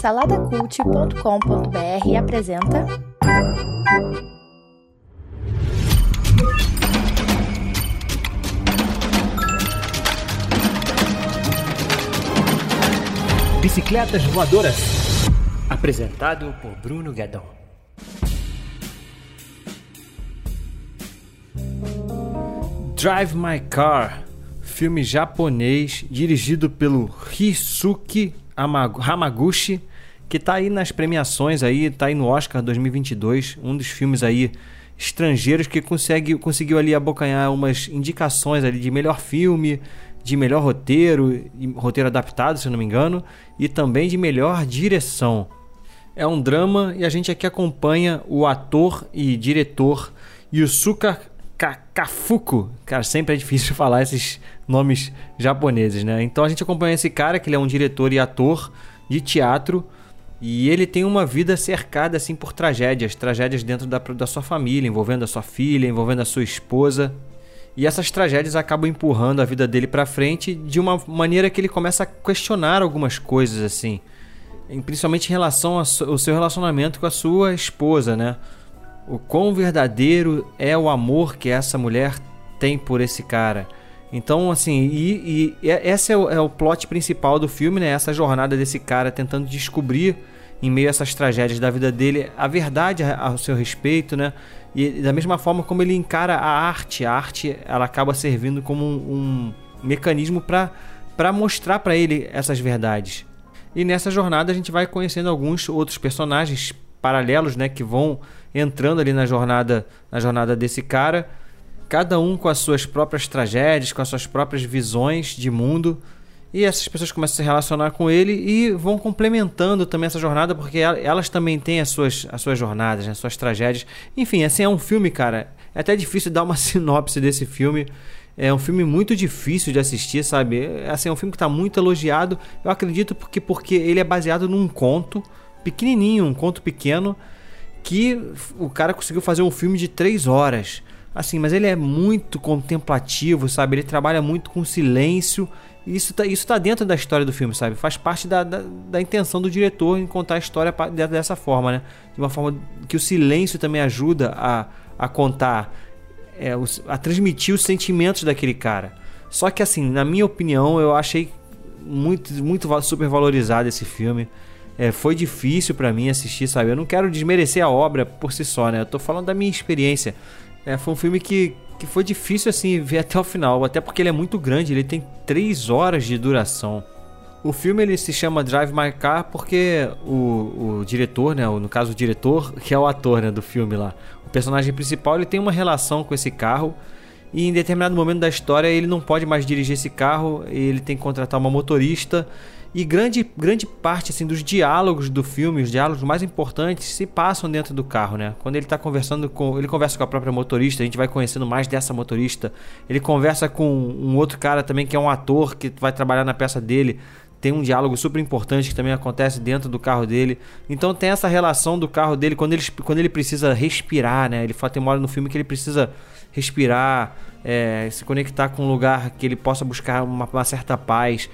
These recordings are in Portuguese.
Saladacult.com.br apresenta. Bicicletas Voadoras. Apresentado por Bruno Guedon. Drive My Car, filme japonês dirigido pelo Hisuki Hamaguchi, que está aí nas premiações aí, tá aí no Oscar 2022, um dos filmes aí estrangeiros que consegue, conseguiu ali abocanhar umas indicações ali de melhor filme, de melhor roteiro, roteiro adaptado, se não me engano, e também de melhor direção. É um drama e a gente aqui acompanha o ator e diretor Yusuka Kafuku. Cara, sempre é difícil falar esses nomes japoneses, né? Então a gente acompanha esse cara, que ele é um diretor e ator de teatro. E ele tem uma vida cercada assim por tragédias, tragédias dentro da, da sua família, envolvendo a sua filha, envolvendo a sua esposa. E essas tragédias acabam empurrando a vida dele para frente de uma maneira que ele começa a questionar algumas coisas assim, principalmente em relação ao seu relacionamento com a sua esposa, né? O quão verdadeiro é o amor que essa mulher tem por esse cara. Então, assim, e, e esse é o, é o plot principal do filme, né? Essa jornada desse cara tentando descobrir, em meio a essas tragédias da vida dele, a verdade ao seu respeito, né? E da mesma forma como ele encara a arte, a arte ela acaba servindo como um, um mecanismo para mostrar para ele essas verdades. E nessa jornada a gente vai conhecendo alguns outros personagens paralelos, né, que vão entrando ali na jornada, na jornada desse cara, cada um com as suas próprias tragédias, com as suas próprias visões de mundo. E essas pessoas começam a se relacionar com ele e vão complementando também essa jornada, porque elas também têm as suas, as suas jornadas, né, as suas tragédias. Enfim, assim, é um filme, cara. É até difícil dar uma sinopse desse filme. É um filme muito difícil de assistir, sabe? É, assim, é um filme que está muito elogiado. Eu acredito porque, porque ele é baseado num conto pequenininho, um conto pequeno, que o cara conseguiu fazer um filme de três horas. Assim, mas ele é muito contemplativo, sabe? Ele trabalha muito com silêncio. Isso tá, isso tá dentro da história do filme, sabe? Faz parte da, da, da intenção do diretor em contar a história dessa forma, né? De uma forma que o silêncio também ajuda a, a contar, é, a transmitir os sentimentos daquele cara. Só que, assim, na minha opinião, eu achei muito, muito super valorizado esse filme. É, foi difícil para mim assistir, sabe? Eu não quero desmerecer a obra por si só, né? Eu tô falando da minha experiência. É, foi um filme que, que foi difícil, assim, ver até o final. Até porque ele é muito grande, ele tem 3 horas de duração. O filme ele se chama Drive My Car porque o, o diretor, né, no caso o diretor, que é o ator né, do filme lá, o personagem principal ele tem uma relação com esse carro e em determinado momento da história ele não pode mais dirigir esse carro, ele tem que contratar uma motorista e grande, grande parte assim, dos diálogos do filme, os diálogos mais importantes, se passam dentro do carro, né? Quando ele está conversando com. Ele conversa com a própria motorista, a gente vai conhecendo mais dessa motorista. Ele conversa com um outro cara também que é um ator que vai trabalhar na peça dele. Tem um diálogo super importante que também acontece dentro do carro dele. Então tem essa relação do carro dele quando ele, quando ele precisa respirar, né? Ele fala, tem uma hora no filme que ele precisa respirar, é, se conectar com um lugar que ele possa buscar uma, uma certa paz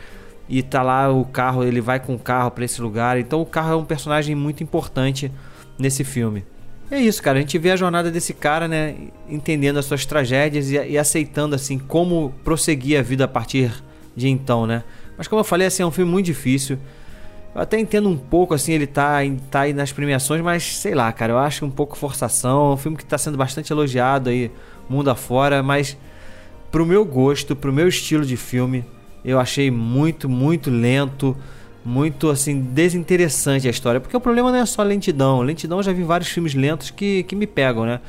e tá lá o carro, ele vai com o carro para esse lugar. Então o carro é um personagem muito importante nesse filme. É isso, cara. A gente vê a jornada desse cara, né? Entendendo as suas tragédias e, e, aceitando, assim, como prosseguir a vida a partir de então, né? Mas como eu falei, assim, é um filme muito difícil. Eu até entendo um pouco, assim, ele tá, tá aí nas premiações, mas sei lá, cara, eu acho um pouco forçação. É um filme que tá sendo bastante elogiado aí, mundo afora, mas pro meu gosto, pro meu estilo de filme, eu achei muito, muito lento, muito assim desinteressante a história, porque o problema não é só lentidão. Lentidão eu já vi vários filmes lentos que, que me pegam, né?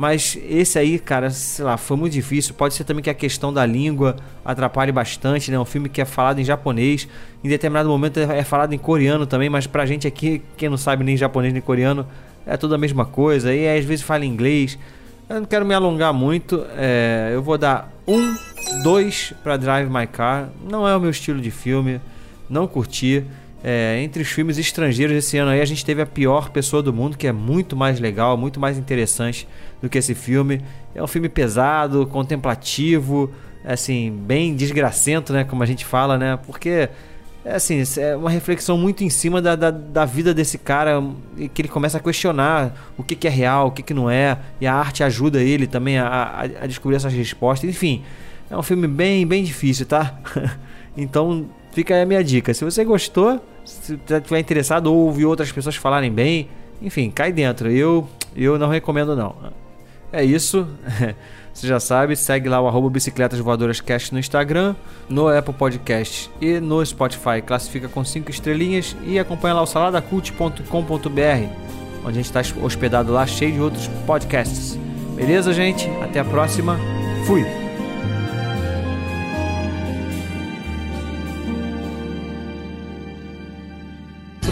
Mas esse aí, cara, sei lá, foi muito difícil. Pode ser também que a questão da língua atrapalhe bastante, né? Um filme que é falado em japonês, em determinado momento é, é falado em coreano também, mas pra gente aqui, quem não sabe nem japonês nem coreano, é tudo a mesma coisa. E às vezes fala inglês. Eu não quero me alongar muito, é, eu vou dar um 2 para Drive My Car. Não é o meu estilo de filme, não curti. É, entre os filmes estrangeiros esse ano aí, a gente teve a pior pessoa do mundo, que é muito mais legal, muito mais interessante do que esse filme. É um filme pesado, contemplativo, assim, bem desgracento, né? Como a gente fala, né? Porque é assim, é uma reflexão muito em cima da, da, da, vida desse cara, que ele começa a questionar o que, que é real, o que, que não é, e a arte ajuda ele também a, a, a descobrir essas respostas. Enfim, é um filme bem, bem difícil, tá? então fica aí a minha dica. Se você gostou, se estiver interessado ou ouvir outras pessoas falarem bem, enfim, cai dentro. Eu, eu não recomendo não. É isso. Você já sabe, segue lá o arroba Bicicletas Voadoras Cast no Instagram, no Apple Podcast e no Spotify. Classifica com 5 estrelinhas e acompanha lá o saladacult.com.br, onde a gente está hospedado lá, cheio de outros podcasts. Beleza, gente? Até a próxima. Fui!